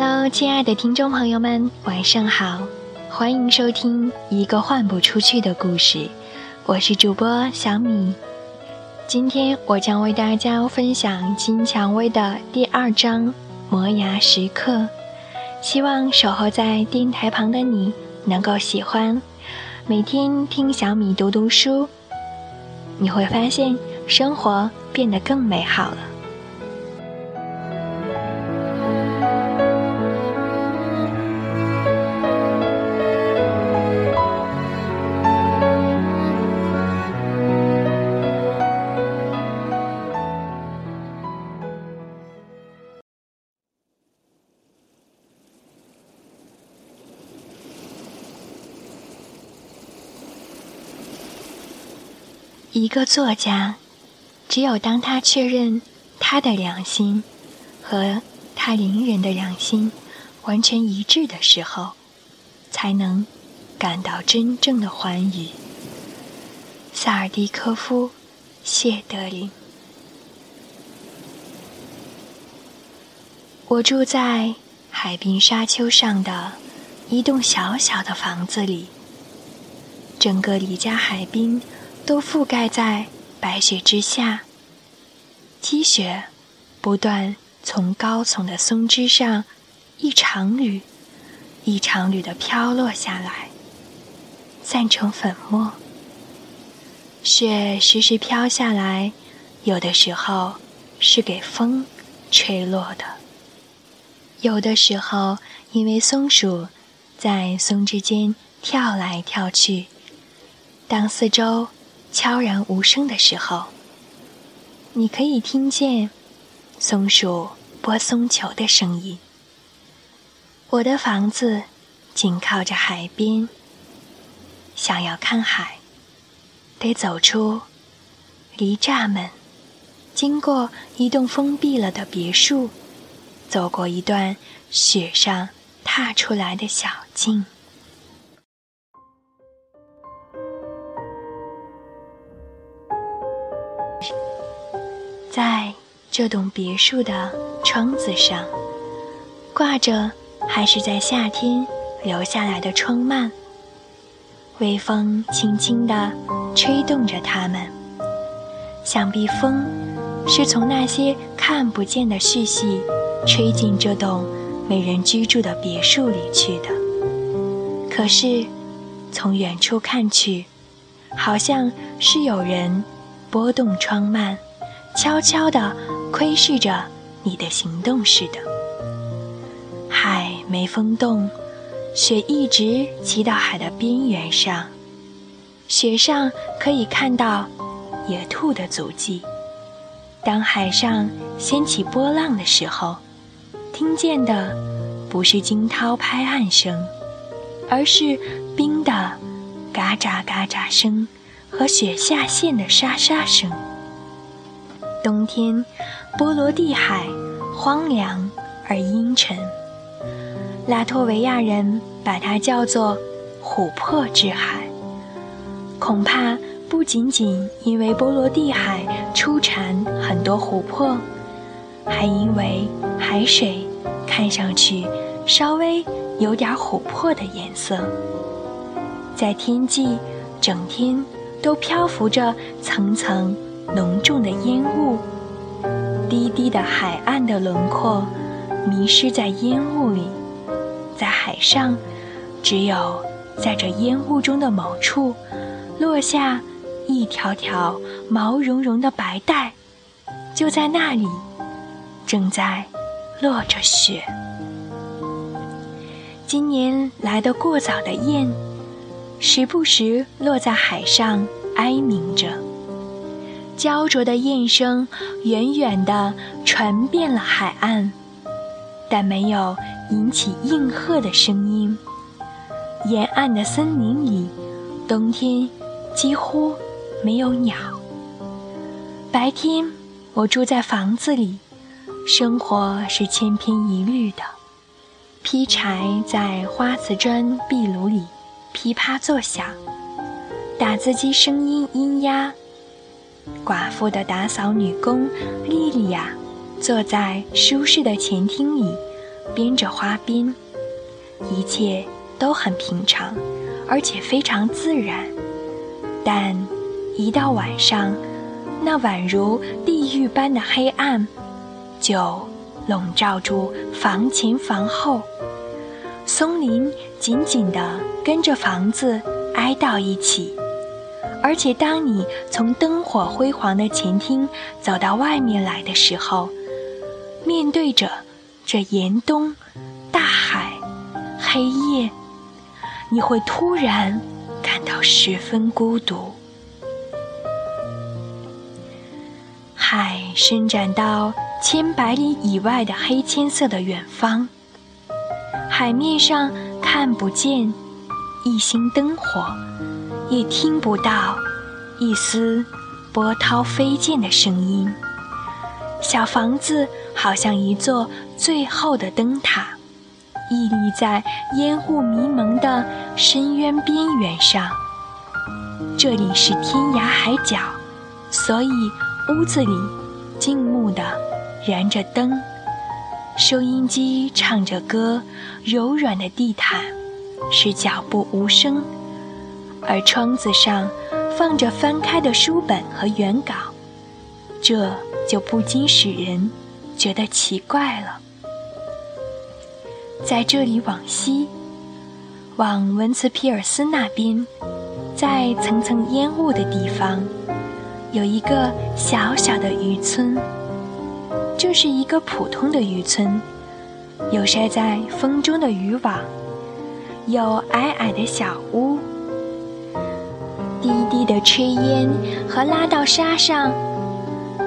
Hello，亲爱的听众朋友们，晚上好，欢迎收听一个换不出去的故事，我是主播小米。今天我将为大家分享金蔷薇的第二章《磨牙时刻》，希望守候在电台旁的你能够喜欢。每天听小米读读书，你会发现生活变得更美好了。一个作家，只有当他确认他的良心和他邻人的良心完全一致的时候，才能感到真正的欢愉。萨尔迪科夫·谢德林。我住在海滨沙丘上的一栋小小的房子里，整个离家海滨。都覆盖在白雪之下，积雪不断从高耸的松枝上一场缕、一场缕的飘落下来，散成粉末。雪时时飘下来，有的时候是给风吹落的，有的时候因为松鼠在松枝间跳来跳去，当四周。悄然无声的时候，你可以听见松鼠拨松球的声音。我的房子紧靠着海边，想要看海，得走出离栅门，经过一栋封闭了的别墅，走过一段雪上踏出来的小径。在这栋别墅的窗子上，挂着还是在夏天留下来的窗幔。微风轻轻地吹动着它们，想必风是从那些看不见的絮隙吹进这栋没人居住的别墅里去的。可是，从远处看去，好像是有人拨动窗幔。悄悄地窥视着你的行动似的。海没风动，雪一直骑到海的边缘上，雪上可以看到野兔的足迹。当海上掀起波浪的时候，听见的不是惊涛拍岸声，而是冰的嘎喳嘎喳声和雪下陷的沙沙声。冬天，波罗的海荒凉而阴沉。拉脱维亚人把它叫做“琥珀之海”。恐怕不仅仅因为波罗的海出产很多琥珀，还因为海水看上去稍微有点琥珀的颜色。在天际，整天都漂浮着层层。浓重的烟雾，低低的海岸的轮廓迷失在烟雾里，在海上，只有在这烟雾中的某处，落下一条条毛茸茸的白带，就在那里，正在落着雪。今年来的过早的雁，时不时落在海上哀鸣着。焦灼的雁声远远地传遍了海岸，但没有引起应和的声音。沿岸的森林里，冬天几乎没有鸟。白天，我住在房子里，生活是千篇一律的：劈柴在花瓷砖壁炉里噼啪作响，打字机声音咿呀。寡妇的打扫女工莉莉亚坐在舒适的前厅里，编着花边，一切都很平常，而且非常自然。但一到晚上，那宛如地狱般的黑暗就笼罩住房前房后，松林紧紧地跟着房子挨到一起。而且，当你从灯火辉煌的前厅走到外面来的时候，面对着这严冬、大海、黑夜，你会突然感到十分孤独。海伸展到千百里以外的黑铅色的远方，海面上看不见一星灯火。也听不到一丝波涛飞溅的声音。小房子好像一座最后的灯塔，屹立在烟雾迷蒙的深渊边缘上。这里是天涯海角，所以屋子里静穆地燃着灯，收音机唱着歌，柔软的地毯使脚步无声。而窗子上放着翻开的书本和原稿，这就不禁使人觉得奇怪了。在这里往西，往文茨皮尔斯那边，在层层烟雾的地方，有一个小小的渔村。这是一个普通的渔村，有晒在风中的渔网，有矮矮的小屋。低的炊烟和拉到沙上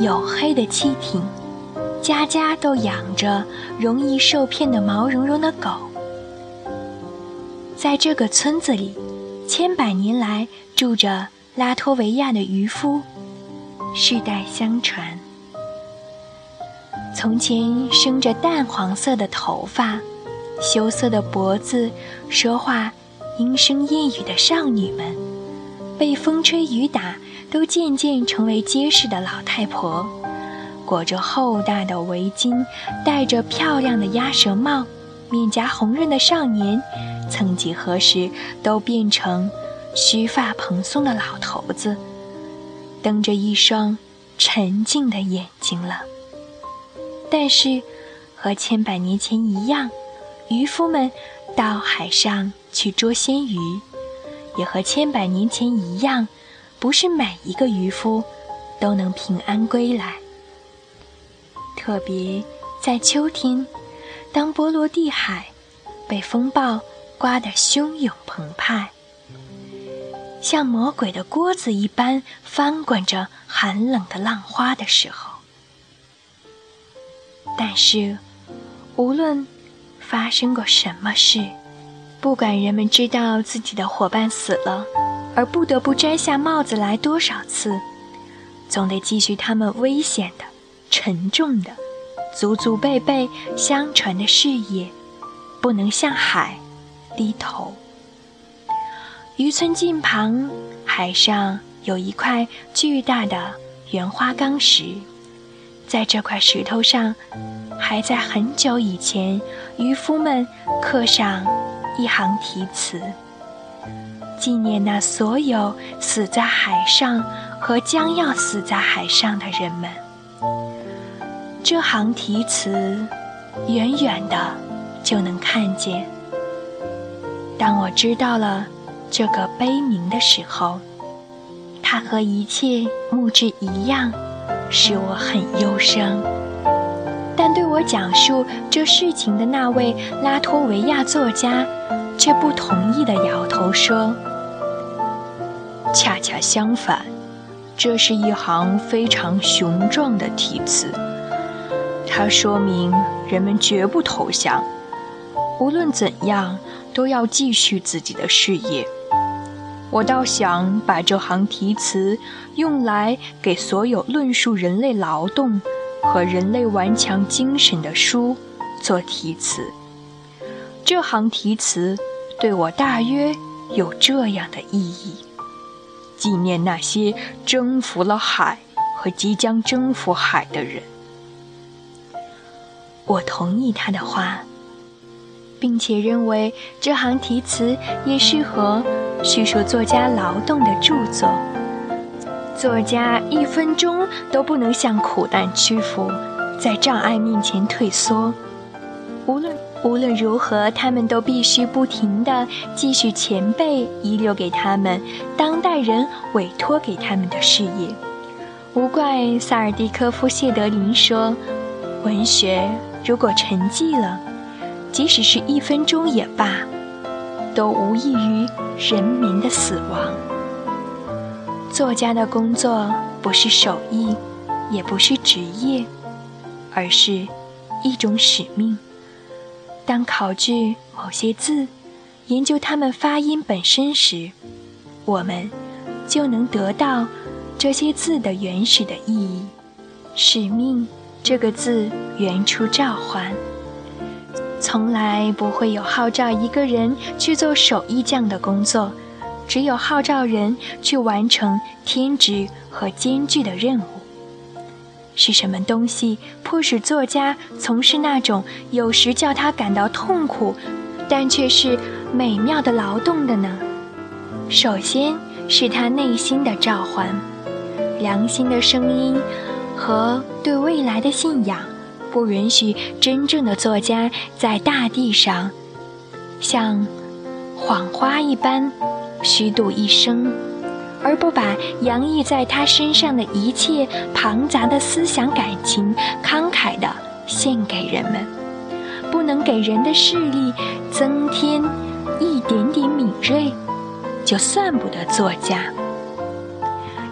黝黑的汽艇，家家都养着容易受骗的毛茸茸的狗。在这个村子里，千百年来住着拉脱维亚的渔夫，世代相传。从前生着淡黄色的头发、羞涩的脖子、说话莺声燕语的少女们。被风吹雨打，都渐渐成为结实的老太婆，裹着厚大的围巾，戴着漂亮的鸭舌帽，面颊红润的少年，曾几何时都变成须发蓬松的老头子，瞪着一双沉静的眼睛了。但是，和千百年前一样，渔夫们到海上去捉鲜鱼。也和千百年前一样，不是每一个渔夫都能平安归来。特别在秋天，当波罗的海被风暴刮得汹涌澎湃，像魔鬼的锅子一般翻滚着寒冷的浪花的时候。但是，无论发生过什么事，不管人们知道自己的伙伴死了，而不得不摘下帽子来多少次，总得继续他们危险的、沉重的、祖祖辈辈相传的事业，不能向海低头。渔村近旁海上有一块巨大的圆花岗石，在这块石头上，还在很久以前，渔夫们刻上。一行题词，纪念那所有死在海上和将要死在海上的人们。这行题词，远远的就能看见。当我知道了这个悲鸣的时候，它和一切木质一样，使我很忧伤。我讲述这事情的那位拉脱维亚作家，却不同意的摇头说：“恰恰相反，这是一行非常雄壮的题词。它说明人们绝不投降，无论怎样都要继续自己的事业。我倒想把这行题词用来给所有论述人类劳动。”和人类顽强精神的书做题词，这行题词对我大约有这样的意义：纪念那些征服了海和即将征服海的人。我同意他的话，并且认为这行题词也适合叙述作家劳动的著作。作家一分钟都不能向苦难屈服，在障碍面前退缩。无论无论如何，他们都必须不停地继续前辈遗留给他们、当代人委托给他们的事业。无怪萨尔蒂科夫谢德林说：“文学如果沉寂了，即使是一分钟也罢，都无异于人民的死亡。”作家的工作不是手艺，也不是职业，而是一种使命。当考据某些字，研究它们发音本身时，我们就能得到这些字的原始的意义。使命这个字原出召唤，从来不会有号召一个人去做手艺匠的工作，只有号召人去完成天职和艰巨的任务。是什么东西迫使作家从事那种有时叫他感到痛苦，但却是美妙的劳动的呢？首先是他内心的召唤，良心的声音和对未来的信仰，不允许真正的作家在大地上像谎花一般虚度一生。而不把洋溢在他身上的一切庞杂的思想感情慷慨地献给人们，不能给人的视力增添一点点敏锐，就算不得作家。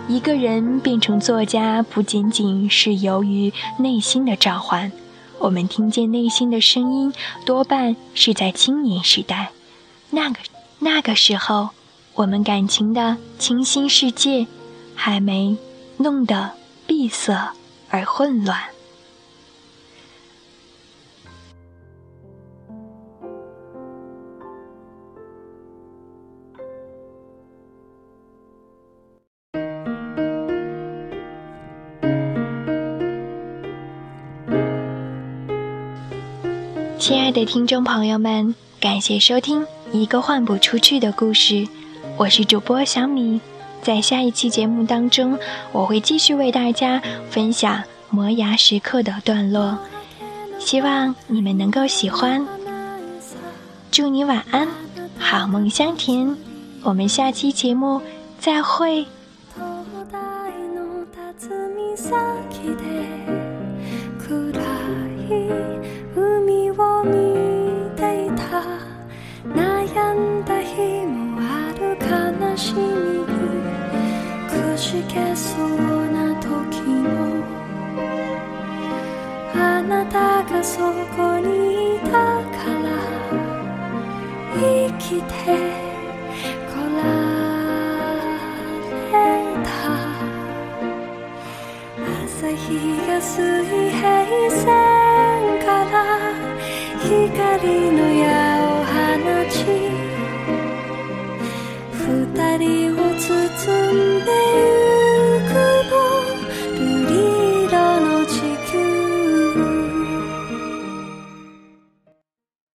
一个人变成作家，不仅仅是由于内心的召唤，我们听见内心的声音，多半是在青年时代，那个那个时候。我们感情的清新世界，还没弄得闭塞而混乱。亲爱的听众朋友们，感谢收听《一个换不出去的故事》。我是主播小米，在下一期节目当中，我会继续为大家分享磨牙时刻的段落，希望你们能够喜欢。祝你晚安，好梦香甜，我们下期节目再会。けそうな時もあなたがそこにいたから生きてこられた。朝日が水平線から光の矢を放ち。二人を包んで